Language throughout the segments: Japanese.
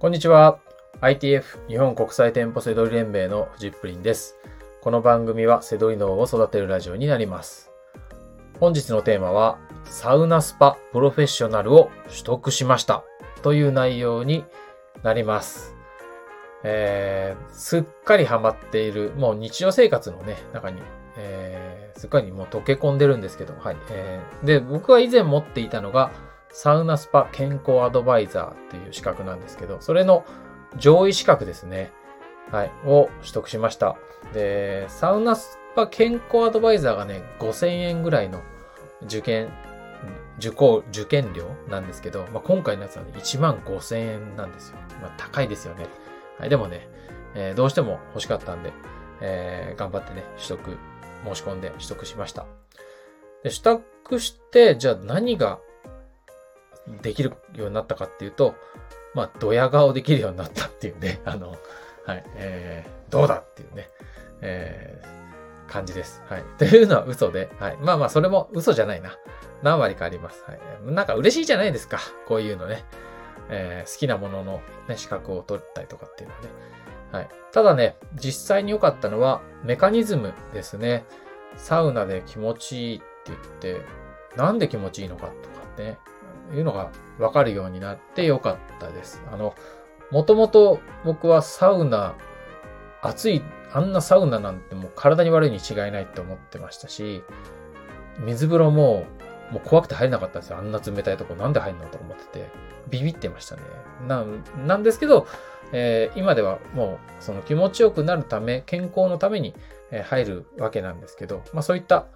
こんにちは。ITF 日本国際店舗セドリ連盟のフジップリンです。この番組はセドリ脳を育てるラジオになります。本日のテーマは、サウナスパプロフェッショナルを取得しましたという内容になります。えー、すっかりハマっている、もう日常生活のね、中に、えー、すっかりもう溶け込んでるんですけど、はい。えー、で、僕は以前持っていたのが、サウナスパ健康アドバイザーっていう資格なんですけど、それの上位資格ですね。はい。を取得しました。で、サウナスパ健康アドバイザーがね、5000円ぐらいの受験、受講、受験料なんですけど、まあ、今回のやつはね、1万5000円なんですよ。まあ、高いですよね。はい。でもね、えーどうしても欲しかったんで、えー頑張ってね、取得、申し込んで取得しました。で、取得して、じゃあ何ができるようになったかっていうと、まあ、ドヤ顔できるようになったっていうね、あの、はい、えー、どうだっていうね、えー、感じです。はい。というのは嘘で、はい。まあまあ、それも嘘じゃないな。何割かあります。はい。なんか嬉しいじゃないですか。こういうのね。えー好きなものの、ね、資格を取ったりとかっていうのはね。はい。ただね、実際に良かったのは、メカニズムですね。サウナで気持ちいいって言って、なんで気持ちいいのかとかね、いうのが分かるようになって良かったです。あの、もともと僕はサウナ、暑い、あんなサウナなんてもう体に悪いに違いないって思ってましたし、水風呂も、もう怖くて入れなかったんですよ。あんな冷たいとこなんで入るのと思ってて。ビビってましたね。なん、なんですけど、えー今ではもうその気持ちよくなるため、健康のために入るわけなんですけど、まあそういった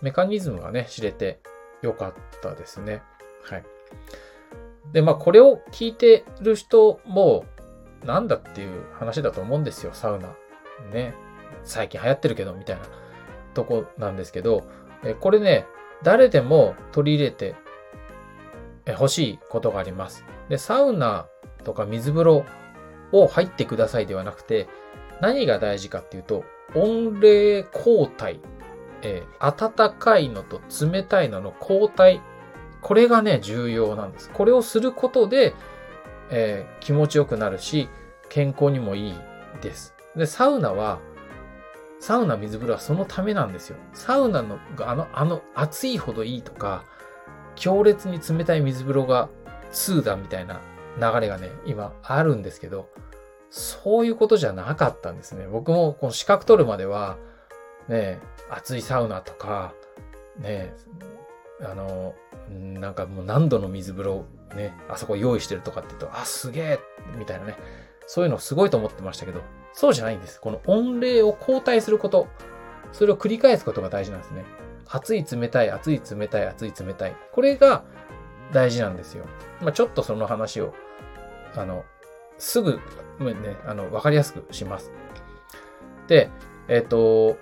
メカニズムがね、知れてよかったですね。はい。で、まあこれを聞いてる人も、なんだっていう話だと思うんですよ、サウナ。ね。最近流行ってるけど、みたいなとこなんですけど、えこれね、誰でも取り入れてえ欲しいことがあります。で、サウナとか水風呂を入ってくださいではなくて、何が大事かっていうと、温冷交代、えー暖かいのと冷たいのの交代、これがね、重要なんです。これをすることで、えー気持ちよくなるし、健康にもいいです。で、サウナは、サウナ水風呂はそのためなんですよ。サウナのあの、あの、暑いほどいいとか、強烈に冷たい水風呂が2だみたいな流れがね、今あるんですけど、そういうことじゃなかったんですね。僕もこの資格取るまでは、ね、熱いサウナとか、ね、あの、なんかもう何度の水風呂ね、あそこ用意してるとかって言うと、あ、すげえみたいなね、そういうのすごいと思ってましたけど、そうじゃないんです。この温冷を交代すること、それを繰り返すことが大事なんですね。熱い冷たい、熱い冷たい、熱い冷たい。これが大事なんですよ。まあ、ちょっとその話を、あの、すぐ、ね、あの、わかりやすくします。で、えっ、と、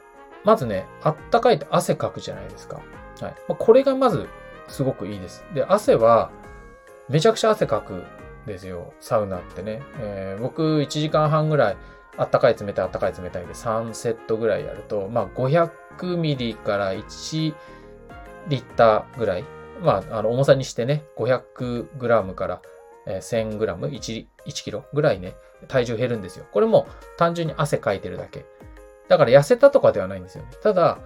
まずね、あったかいと汗かくじゃないですか。はい。まあこれがまず、すごくいいです。で、汗は、めちゃくちゃ汗かくんですよ。サウナってね。えー僕、1時間半ぐらい、あったかい冷たいあったかい冷たいで3セットぐらいやると、まあ、500ミリから1リッターぐらい。まあ、あの、重さにしてね、500グラムから、1000グラム、1、1キロぐらいね、体重減るんですよ。これも単純に汗かいてるだけ。だから痩せたとかではないんですよね。ただ、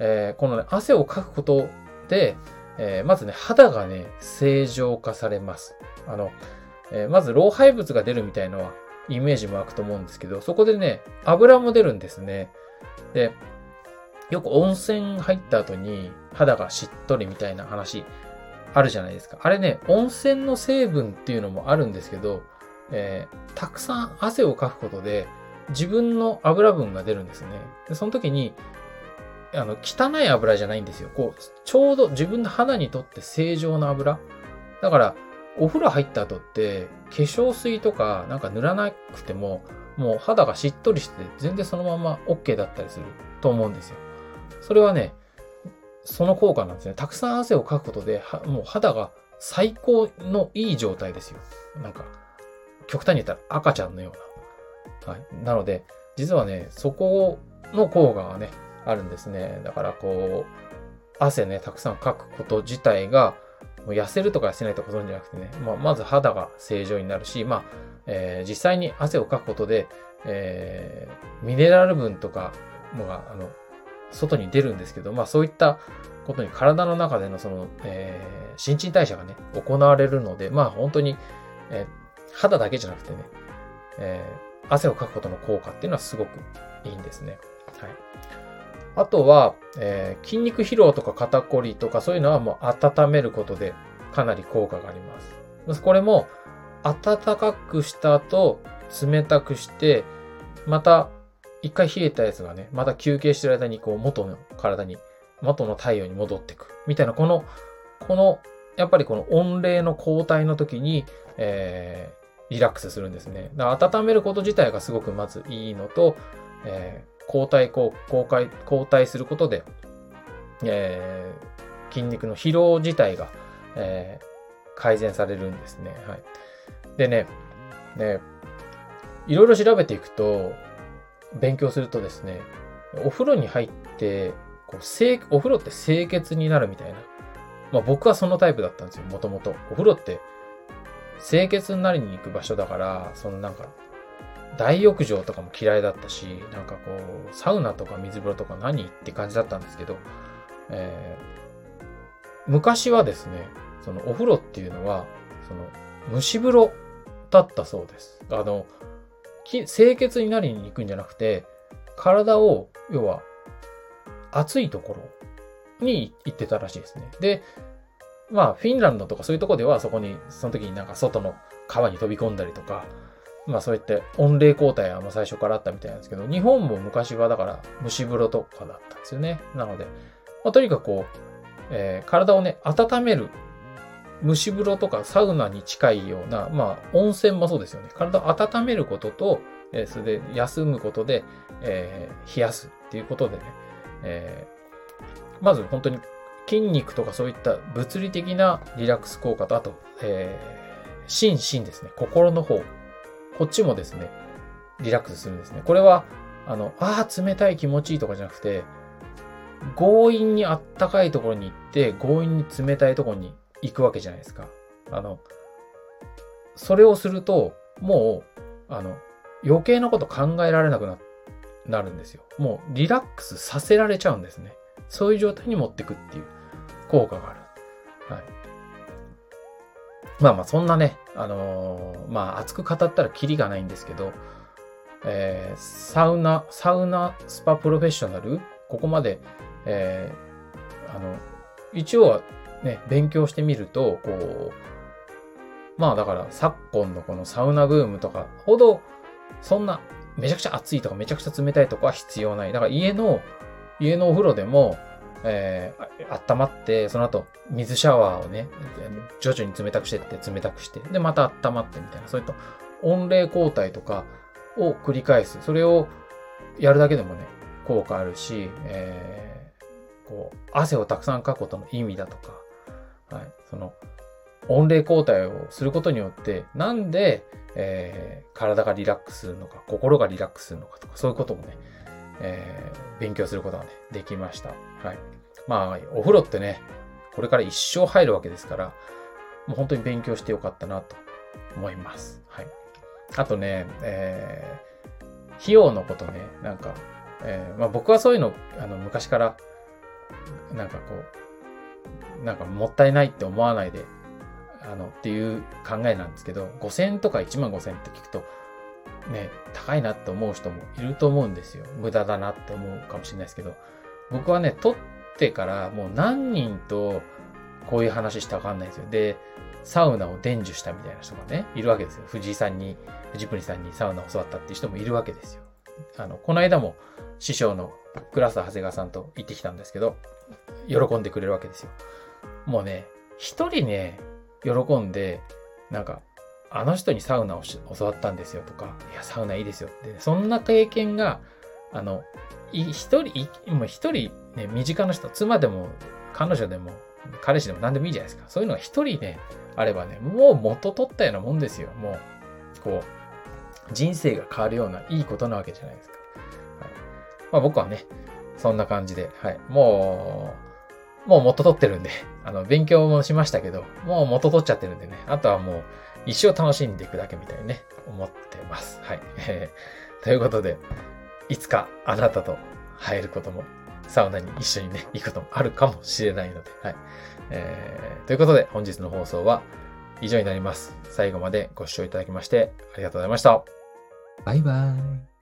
えーこのね、汗をかくことで、えーまずね、肌がね、正常化されます。あの、えーまず老廃物が出るみたいのは、イメージも湧くと思うんですけど、そこでね、油も出るんですね。で、よく温泉入った後に肌がしっとりみたいな話あるじゃないですか。あれね、温泉の成分っていうのもあるんですけど、えーたくさん汗をかくことで自分の油分が出るんですね。で、その時に、あの、汚い油じゃないんですよ。こう、ちょうど自分の肌にとって正常な油。だから、お風呂入った後って、化粧水とかなんか塗らなくても、もう肌がしっとりして全然そのまま OK だったりすると思うんですよ。それはね、その効果なんですね。たくさん汗をかくことで、もう肌が最高のいい状態ですよ。なんか、極端に言ったら赤ちゃんのような。はい。なので、実はね、そこの効果がね、あるんですね。だからこう、汗ね、たくさんかくこと自体が、もう痩せるとか痩せないとかそういうんじゃなくてね、まあ、まず肌が正常になるし、まあ、えー、実際に汗をかくことで、えー、ミネラル分とかもが、あの、外に出るんですけど、まあそういったことに体の中でのその、えー、新陳代謝がね、行われるので、まあ本当に、えー、肌だけじゃなくてね、えー、汗をかくことの効果っていうのはすごくいいんですね。はい。あとは、えー、筋肉疲労とか肩こりとかそういうのはもう温めることでかなり効果があります。これも暖かくした後、冷たくして、また一回冷えたやつがね、また休憩してる間にこう元の体に、元の太陽に戻ってく。みたいな、この、この、やっぱりこの温冷の交代の時に、えー、リラックスするんですね。だから温めること自体がすごくまずいいのと、えー、交代、交代、交代することで、えー、筋肉の疲労自体が、えー、改善されるんですね。はい。でね、ね、いろいろ調べていくと、勉強するとですね、お風呂に入って、こう清お風呂って清潔になるみたいな。まあ僕はそのタイプだったんですよ、もともと。お風呂って清潔になりに行く場所だから、そのなんか、大浴場とかも嫌いだったし、なんかこう、サウナとか水風呂とか何って感じだったんですけど、えー、昔はですね、そのお風呂っていうのは、その蒸し風呂だったそうです。あの、清潔になりに行くんじゃなくて、体を、要は、暑いところに行ってたらしいですね。で、まあ、フィンランドとかそういうとこでは、そこに、その時になんか外の川に飛び込んだりとか、まあそうやって温冷交代はもう最初からあったみたいなんですけど、日本も昔はだから蒸し風呂とかだったんですよね。なので、まあ、とにかくこう、えー、体をね、温める蒸し風呂とかサウナに近いような、まあ、温泉もそうですよね。体を温めることと、えー、それで休むことで、えー、冷やすっていうことでね、えー、まず本当に筋肉とかそういった物理的なリラックス効果と、あと、えー、心身ですね。心の方。こっちもですね、リラックスするんですね。これは、あの、ああ、冷たい気持ちいいとかじゃなくて、強引にあったかいところに行って、強引に冷たいところに行くわけじゃないですか。あの、それをすると、もう、あの、余計なこと考えられなくな、なるんですよ。もうリラックスさせられちゃうんですね。そういう状態に持ってくっていう効果がある。はい。まあまあ、そんなね、あのー、まあ、熱く語ったらキリがないんですけど、えー、サウナ、サウナスパプロフェッショナル、ここまで、えー、あの、一応はね、勉強してみると、こう、まあだから昨今のこのサウナブームとかほど、そんなめちゃくちゃ暑いとかめちゃくちゃ冷たいとかは必要ない。だから家の、家のお風呂でも、えー、温まって、その後水シャワーをね、徐々に冷たくしてって冷たくして、で、また温まってみたいな、そういった温冷交代とかを繰り返す。それをやるだけでもね、効果あるし、えー、こう、汗をたくさんかくことの意味だとか、はい。その、温冷交代をすることによって、なんで、えー、体がリラックスするのか、心がリラックスするのかとか、そういうこともね、えー、勉強することがね、できました。はい。まあ、お風呂ってね、これから一生入るわけですから、もう本当に勉強してよかったなと思います。はい。あとね、えー、費用のことね、なんか、えー、まあ僕はそういうの、あの、昔から、なんかこう、なんかもったいないって思わないで、あの、っていう考えなんですけど、5000とか1万5000って聞くと、ね、高いなって思う人もいると思うんですよ。無駄だなって思うかもしれないですけど、僕はね、取ってからもう何人とこういう話したかわかんないですよ。で、サウナを伝授したみたいな人がね、いるわけですよ。藤井さんに、藤プリさんにサウナを教わったっていう人もいるわけですよ。あの、この間も師匠のクラス長谷川さんと行ってきたんですけど、喜んでくれるわけですよ。もうね、一人ね、喜んで、なんか、あの人にサウナを教わったんですよとか、いや、サウナいいですよって、そんな経験が、あの、一人、もう一人、ね、身近な人、妻でも、彼女でも、彼氏でも何でもいいじゃないですか。そういうのが一人ね、あればね、もう元取ったようなもんですよ。もう、こう、人生が変わるようないいことなわけじゃないですか。はい、まあ僕はね、そんな感じで、はい。もう、もう元取ってるんで、あの、勉強もしましたけど、もう元取っちゃってるんでね、あとはもう一生楽しんでいくだけみたいにね、思ってます。はい。ということで、いつかあなたと入ることも、サウナに一緒にね、行くこともあるかもしれないので、はい。えー、ということで、本日の放送は以上になります。最後までご視聴いただきまして、ありがとうございました。バイバーイ。